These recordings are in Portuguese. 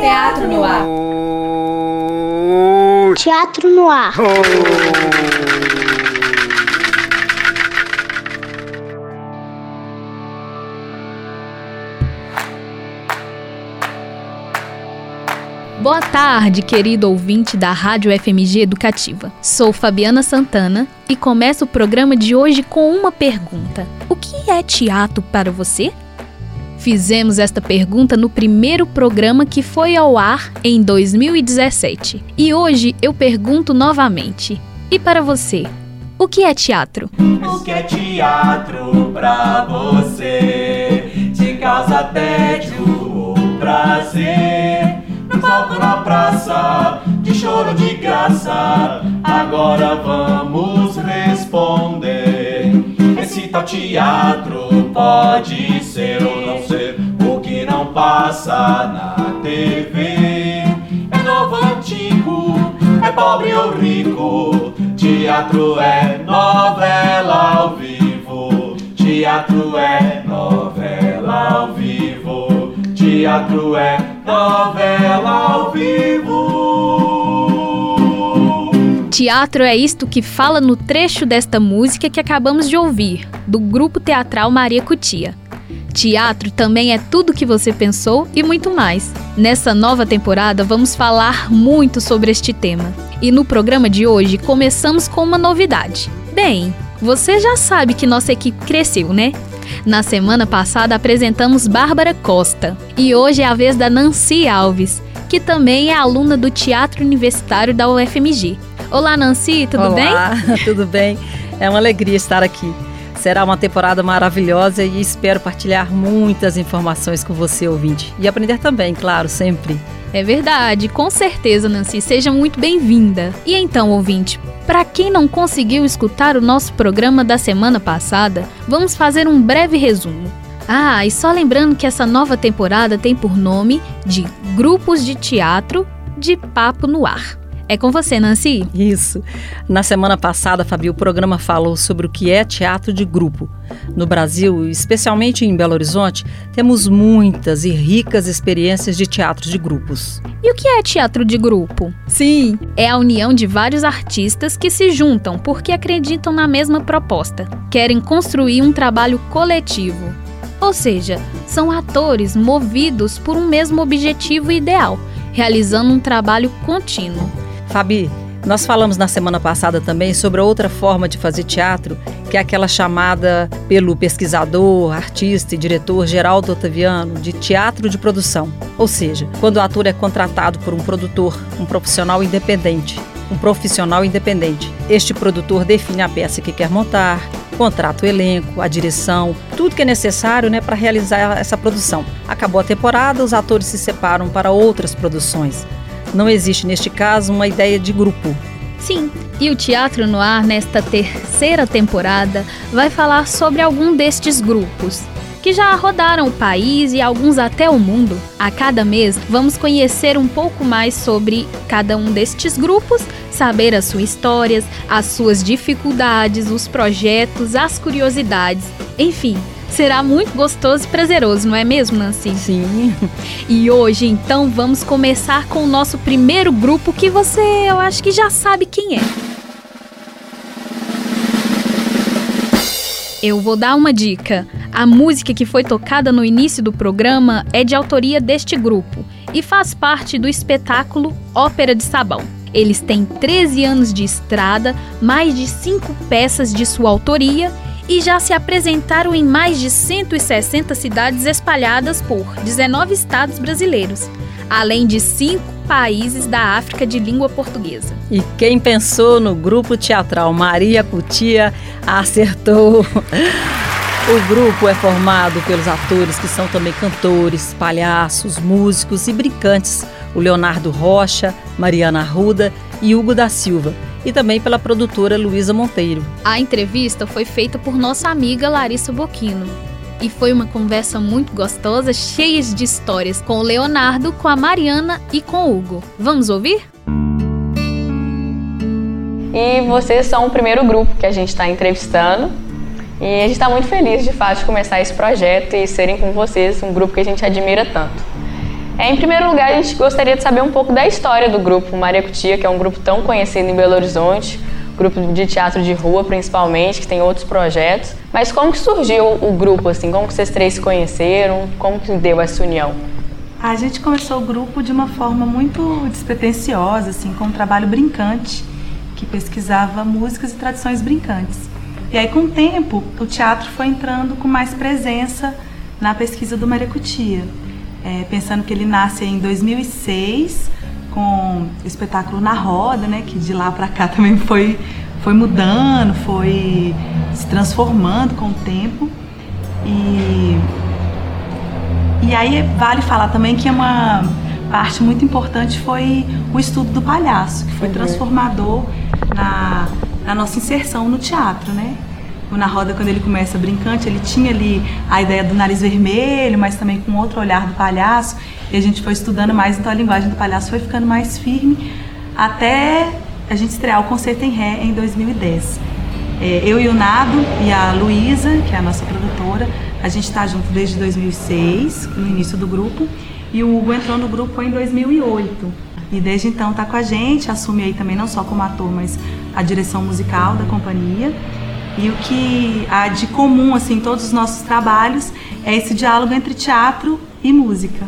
Teatro no ar. Teatro no ar. Boa tarde, querido ouvinte da Rádio FMG Educativa. Sou Fabiana Santana e começo o programa de hoje com uma pergunta: O que é teatro para você? Fizemos esta pergunta no primeiro programa que foi ao ar em 2017. E hoje eu pergunto novamente: E para você? O que é teatro? O que é teatro pra você? Te causa tédio ou prazer? Palco, na praça, de choro de graça. Agora vamos responder. Esse tal teatro pode ser ou não ser o que não passa na TV. É novo, antigo, é pobre ou rico. Teatro é novela ao vivo. Teatro é novela ao vivo. Teatro é novela ao vivo. Teatro é isto que fala no trecho desta música que acabamos de ouvir, do grupo teatral Maria Cutia. Teatro também é tudo o que você pensou e muito mais. Nessa nova temporada vamos falar muito sobre este tema. E no programa de hoje começamos com uma novidade. Bem, você já sabe que nossa equipe cresceu, né? Na semana passada apresentamos Bárbara Costa e hoje é a vez da Nancy Alves, que também é aluna do Teatro Universitário da UFMG. Olá, Nancy, tudo Olá, bem? tudo bem? É uma alegria estar aqui. Será uma temporada maravilhosa e espero partilhar muitas informações com você, ouvinte. E aprender também, claro, sempre. É verdade, com certeza, Nancy. Seja muito bem-vinda. E então, ouvinte, para quem não conseguiu escutar o nosso programa da semana passada, vamos fazer um breve resumo. Ah, e só lembrando que essa nova temporada tem por nome de Grupos de Teatro de Papo no Ar. É com você, Nancy? Isso. Na semana passada, Fabi, o programa falou sobre o que é teatro de grupo. No Brasil, especialmente em Belo Horizonte, temos muitas e ricas experiências de teatro de grupos. E o que é teatro de grupo? Sim, é a união de vários artistas que se juntam porque acreditam na mesma proposta. Querem construir um trabalho coletivo. Ou seja, são atores movidos por um mesmo objetivo ideal, realizando um trabalho contínuo. Fabi, nós falamos na semana passada também sobre outra forma de fazer teatro, que é aquela chamada pelo pesquisador, artista e diretor Geraldo Otaviano de teatro de produção. Ou seja, quando o ator é contratado por um produtor, um profissional independente. Um profissional independente. Este produtor define a peça que quer montar, contrata o elenco, a direção, tudo que é necessário né, para realizar essa produção. Acabou a temporada, os atores se separam para outras produções. Não existe, neste caso, uma ideia de grupo. Sim, e o Teatro no Ar, nesta terceira temporada, vai falar sobre algum destes grupos, que já rodaram o país e alguns até o mundo. A cada mês, vamos conhecer um pouco mais sobre cada um destes grupos, saber as suas histórias, as suas dificuldades, os projetos, as curiosidades, enfim. Será muito gostoso e prazeroso, não é mesmo, Nancy? Sim. E hoje, então, vamos começar com o nosso primeiro grupo que você, eu acho que já sabe quem é. Eu vou dar uma dica. A música que foi tocada no início do programa é de autoria deste grupo e faz parte do espetáculo Ópera de Sabão. Eles têm 13 anos de estrada, mais de 5 peças de sua autoria e já se apresentaram em mais de 160 cidades espalhadas por 19 estados brasileiros, além de 5 países da África de língua portuguesa. E quem pensou no grupo teatral Maria Cutia acertou. O grupo é formado pelos atores que são também cantores, palhaços, músicos e brincantes. O Leonardo Rocha, Mariana Arruda e Hugo da Silva. E também pela produtora Luísa Monteiro. A entrevista foi feita por nossa amiga Larissa Boquino. E foi uma conversa muito gostosa, cheia de histórias com o Leonardo, com a Mariana e com o Hugo. Vamos ouvir? E vocês são o primeiro grupo que a gente está entrevistando. E a gente está muito feliz, de fato, de começar esse projeto e serem com vocês um grupo que a gente admira tanto. É, em primeiro lugar, a gente gostaria de saber um pouco da história do grupo Maria Cutia, que é um grupo tão conhecido em Belo Horizonte, grupo de teatro de rua principalmente, que tem outros projetos. Mas como que surgiu o grupo, assim? Como que vocês três se conheceram? Como que deu essa união? A gente começou o grupo de uma forma muito despretensiosa, assim, com um trabalho brincante que pesquisava músicas e tradições brincantes. E aí, com o tempo, o teatro foi entrando com mais presença na pesquisa do Maracutia. É, pensando que ele nasce em 2006 com o espetáculo Na Roda, né, que de lá para cá também foi, foi mudando, foi se transformando com o tempo. E, e aí vale falar também que uma parte muito importante foi o estudo do palhaço, que foi uhum. transformador na, na nossa inserção no teatro, né? O Na Roda, quando ele começa brincante, ele tinha ali a ideia do nariz vermelho, mas também com outro olhar do palhaço. E a gente foi estudando mais, então a linguagem do palhaço foi ficando mais firme até a gente estrear o Concerto em Ré em 2010. É, eu e o Nado e a Luísa, que é a nossa produtora, a gente está junto desde 2006, no início do grupo, e o Hugo entrou no grupo em 2008. E desde então está com a gente, assume aí também não só como ator, mas a direção musical da companhia. E o que há de comum assim em todos os nossos trabalhos é esse diálogo entre teatro e música.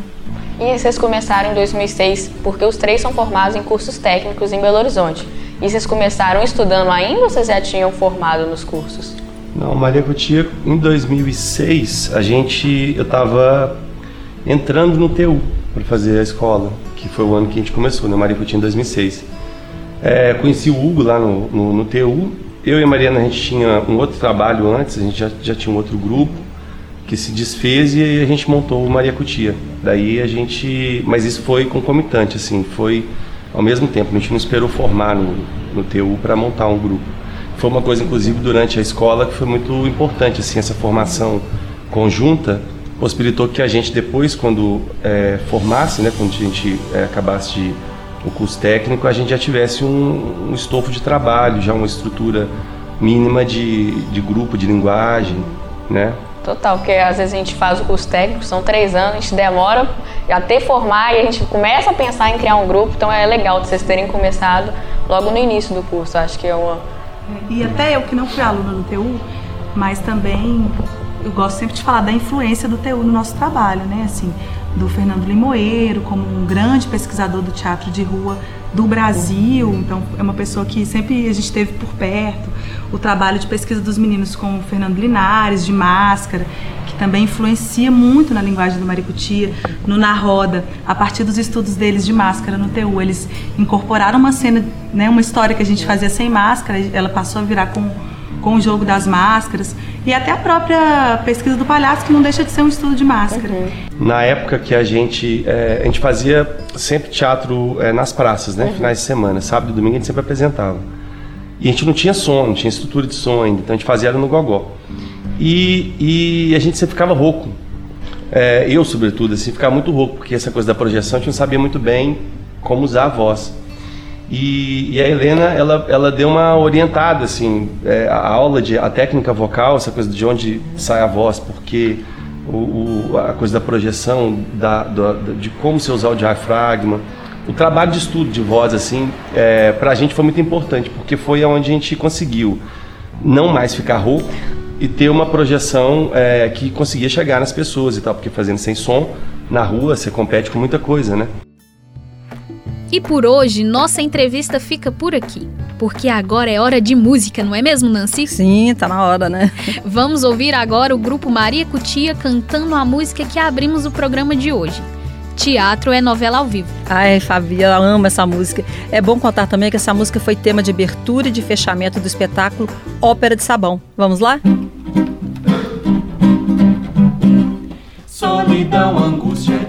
E vocês começaram em 2006 porque os três são formados em cursos técnicos em Belo Horizonte. E vocês começaram estudando ainda ou vocês já tinham formado nos cursos? Não, Maria Cutia, em 2006, a gente, eu estava entrando no TU para fazer a escola que foi o ano que a gente começou, né? Maria Coutinho em 2006. É, conheci o Hugo lá no, no, no, TU. Eu e a Mariana, a gente tinha um outro trabalho antes, a gente já, já tinha um outro grupo que se desfez e a gente montou o Maria Cutia. Daí a gente. Mas isso foi concomitante, assim, foi ao mesmo tempo. A gente não esperou formar no, no TU para montar um grupo. Foi uma coisa, inclusive, durante a escola que foi muito importante, assim, essa formação conjunta possibilitou que a gente depois, quando é, formasse, né, quando a gente é, acabasse de, o curso técnico, a gente já tivesse um, um, estofo de trabalho, já uma estrutura mínima de, de grupo, de linguagem, né? Total, porque às vezes a gente faz o curso técnico, são três anos, a gente demora até formar e a gente começa a pensar em criar um grupo, então é legal de vocês terem começado logo no início do curso, acho que é uma... E até eu que não fui aluna do TU, mas também eu gosto sempre de falar da influência do TU no nosso trabalho, né? Assim, do Fernando Limoeiro como um grande pesquisador do teatro de rua do Brasil, então é uma pessoa que sempre a gente teve por perto. O trabalho de pesquisa dos meninos com o Fernando Linares, de Máscara, que também influencia muito na linguagem do Maricutia, no Na Roda, a partir dos estudos deles de Máscara no TU, eles incorporaram uma cena, né, uma história que a gente fazia sem máscara, ela passou a virar com com o jogo das máscaras e até a própria pesquisa do palhaço que não deixa de ser um estudo de máscara. Uhum. Na época que a gente é, a gente fazia sempre teatro é, nas praças, né, uhum. finais de semana, sábado e domingo a gente sempre apresentava. E a gente não tinha som, não tinha estrutura de som ainda, então a gente fazia era no gogó. E, e a gente sempre ficava rouco. É, eu, sobretudo, assim, ficava muito rouco, porque essa coisa da projeção a gente não sabia muito bem como usar a voz. E, e, a Helena, ela, ela deu uma orientada, assim, é, a aula de a técnica vocal, essa coisa de onde sai a voz, porque o, o a coisa da projeção, da, do, de como se usar o diafragma, o trabalho de estudo de voz, assim, é, para a gente foi muito importante, porque foi onde a gente conseguiu não mais ficar rouco e ter uma projeção é, que conseguia chegar nas pessoas e tal, porque fazendo sem som na rua você compete com muita coisa, né? E por hoje, nossa entrevista fica por aqui. Porque agora é hora de música, não é mesmo, Nancy? Sim, tá na hora, né? Vamos ouvir agora o grupo Maria Cutia cantando a música que abrimos o programa de hoje. Teatro é novela ao vivo. Ai, Fabi, eu amo essa música. É bom contar também que essa música foi tema de abertura e de fechamento do espetáculo Ópera de Sabão. Vamos lá? Solidão, angústia,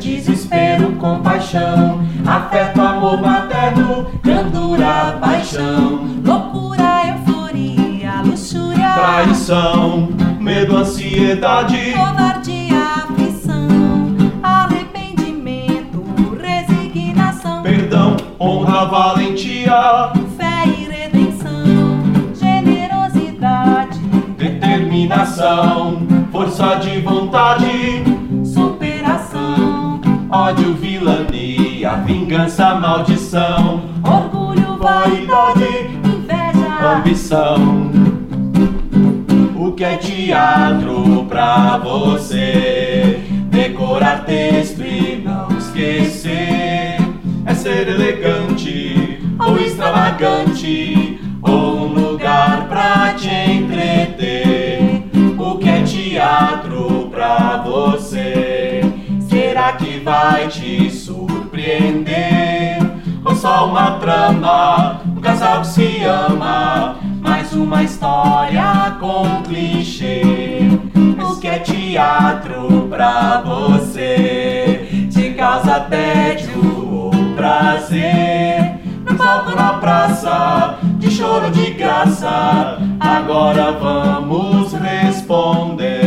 desespero, compaixão, afeto, amor materno, candura, paixão, loucura, euforia, luxúria, traição, medo, ansiedade, covardia, aflição, arrependimento, resignação, perdão, honra, valentia, fé e redenção, generosidade, determinação, força de vontade ódio, vilania, vingança, maldição, orgulho, vaidade, inveja, ambição. O que é teatro pra você? Decorar texto e não esquecer. É ser elegante ou extravagante, ou um lugar pra te entreter. O que é teatro pra você? Será que vai te surpreender? Ou só uma trama, um casal que se ama, mais uma história com clichê. O que é teatro pra você? Te causa tédio ou prazer? No palco, na praça, de choro de graça, agora vamos responder.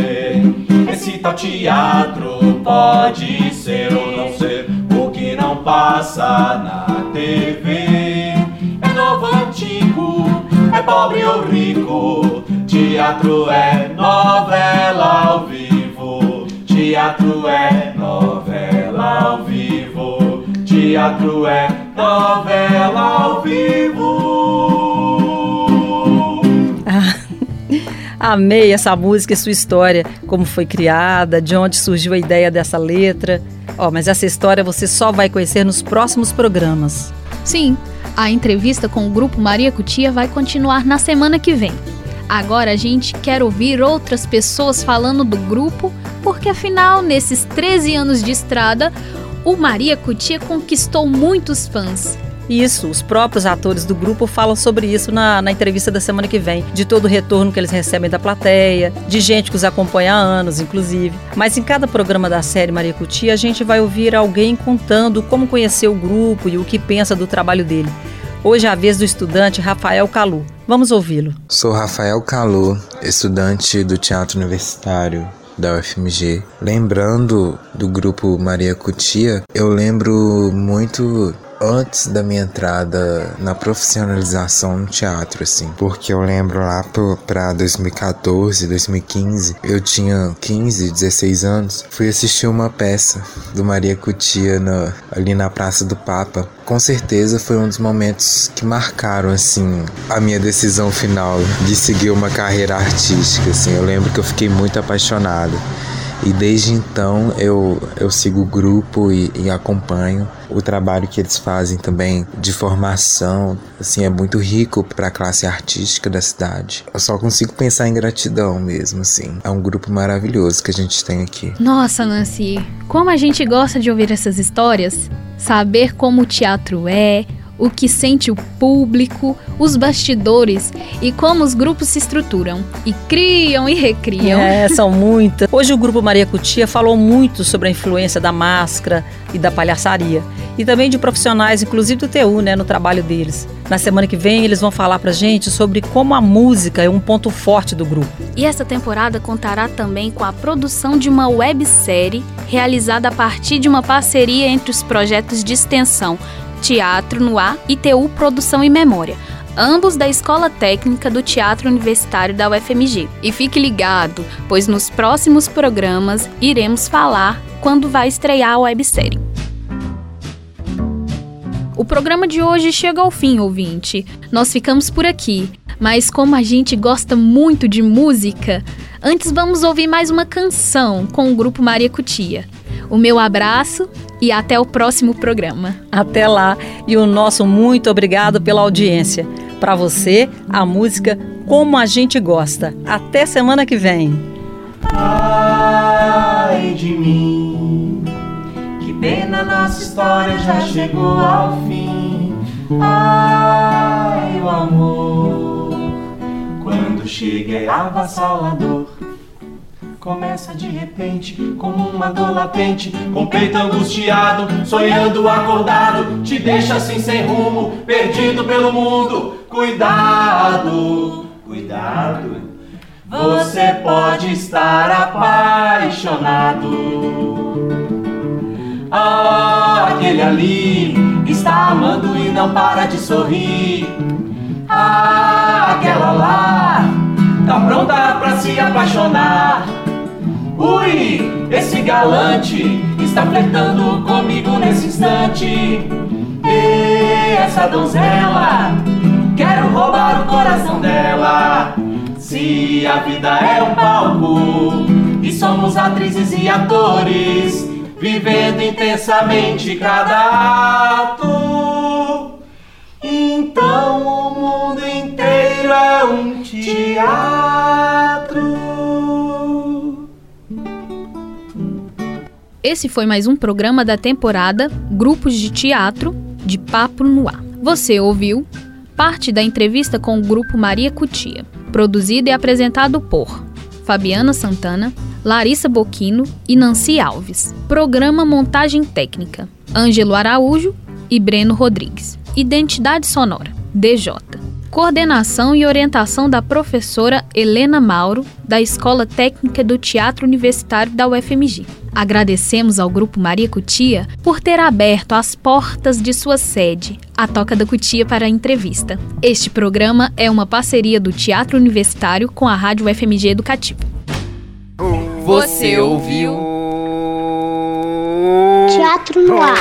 Esse tal teatro pode ser ou não ser o que não passa na TV. É novo, antigo, é pobre ou rico. Teatro é novela ao vivo. Teatro é novela ao vivo. Teatro é novela ao vivo. Amei essa música e sua história, como foi criada, de onde surgiu a ideia dessa letra. Ó, mas essa história você só vai conhecer nos próximos programas. Sim, a entrevista com o grupo Maria Cutia vai continuar na semana que vem. Agora a gente quer ouvir outras pessoas falando do grupo, porque afinal, nesses 13 anos de estrada, o Maria Cutia conquistou muitos fãs. Isso, os próprios atores do grupo falam sobre isso na, na entrevista da semana que vem, de todo o retorno que eles recebem da plateia, de gente que os acompanha há anos, inclusive. Mas em cada programa da série Maria Cutia, a gente vai ouvir alguém contando como conheceu o grupo e o que pensa do trabalho dele. Hoje é a vez do estudante Rafael Calu. Vamos ouvi-lo. Sou Rafael Calu, estudante do Teatro Universitário da UFMG. Lembrando do grupo Maria Cutia, eu lembro muito antes da minha entrada na profissionalização no teatro, assim. Porque eu lembro lá pra 2014, 2015, eu tinha 15, 16 anos, fui assistir uma peça do Maria Cutia na, ali na Praça do Papa. Com certeza foi um dos momentos que marcaram, assim, a minha decisão final de seguir uma carreira artística, assim. Eu lembro que eu fiquei muito apaixonado. E desde então eu, eu sigo o grupo e, e, acompanho o trabalho que eles fazem também de formação. Assim, é muito rico para a classe artística da cidade. Eu só consigo pensar em gratidão mesmo, assim. É um grupo maravilhoso que a gente tem aqui. Nossa, Nancy, como a gente gosta de ouvir essas histórias, saber como o teatro é, o que sente o público, os bastidores e como os grupos se estruturam e criam e recriam. É, são muitas. Hoje o grupo Maria Cutia falou muito sobre a influência da máscara e da palhaçaria e também de profissionais, inclusive do TU, né, no trabalho deles. Na semana que vem eles vão falar pra gente sobre como a música é um ponto forte do grupo. E essa temporada contará também com a produção de uma websérie realizada a partir de uma parceria entre os projetos de extensão Teatro no e TU Produção e Memória, ambos da Escola Técnica do Teatro Universitário da UFMG. E fique ligado, pois nos próximos programas iremos falar quando vai estrear a websérie. O programa de hoje chega ao fim, ouvinte. Nós ficamos por aqui, mas como a gente gosta muito de música, antes vamos ouvir mais uma canção com o grupo Maria Cutia. O meu abraço e até o próximo programa. Até lá e o nosso muito obrigado pela audiência. Para você, a música Como a gente gosta. Até semana que vem. Ai de mim, que pena nossa história já chegou ao fim. Ai, o amor, quando chega é avassalador começa de repente, como uma dor latente, com peito angustiado, sonhando acordado, te deixa assim sem rumo, perdido pelo mundo. Cuidado, cuidado, você pode estar apaixonado. Ah, aquele ali está amando e não para de sorrir. Ah, aquela lá tá pronta pra se apaixonar. Ui, esse galante está flertando comigo nesse instante. E essa donzela, quero roubar o coração dela. Se a vida é um palco e somos atrizes e atores, vivendo intensamente cada ato. Então o mundo inteiro é um teatro. Esse foi mais um programa da temporada Grupos de Teatro de Papo no Ar. Você ouviu parte da entrevista com o grupo Maria Cutia, produzido e apresentado por Fabiana Santana, Larissa Boquino e Nancy Alves. Programa Montagem Técnica, Ângelo Araújo e Breno Rodrigues. Identidade Sonora, DJ. Coordenação e orientação da professora Helena Mauro, da Escola Técnica do Teatro Universitário da UFMG. Agradecemos ao Grupo Maria Cutia por ter aberto as portas de sua sede, a Toca da Cutia, para a entrevista. Este programa é uma parceria do Teatro Universitário com a Rádio UFMG Educativa. Você ouviu? Teatro no ar.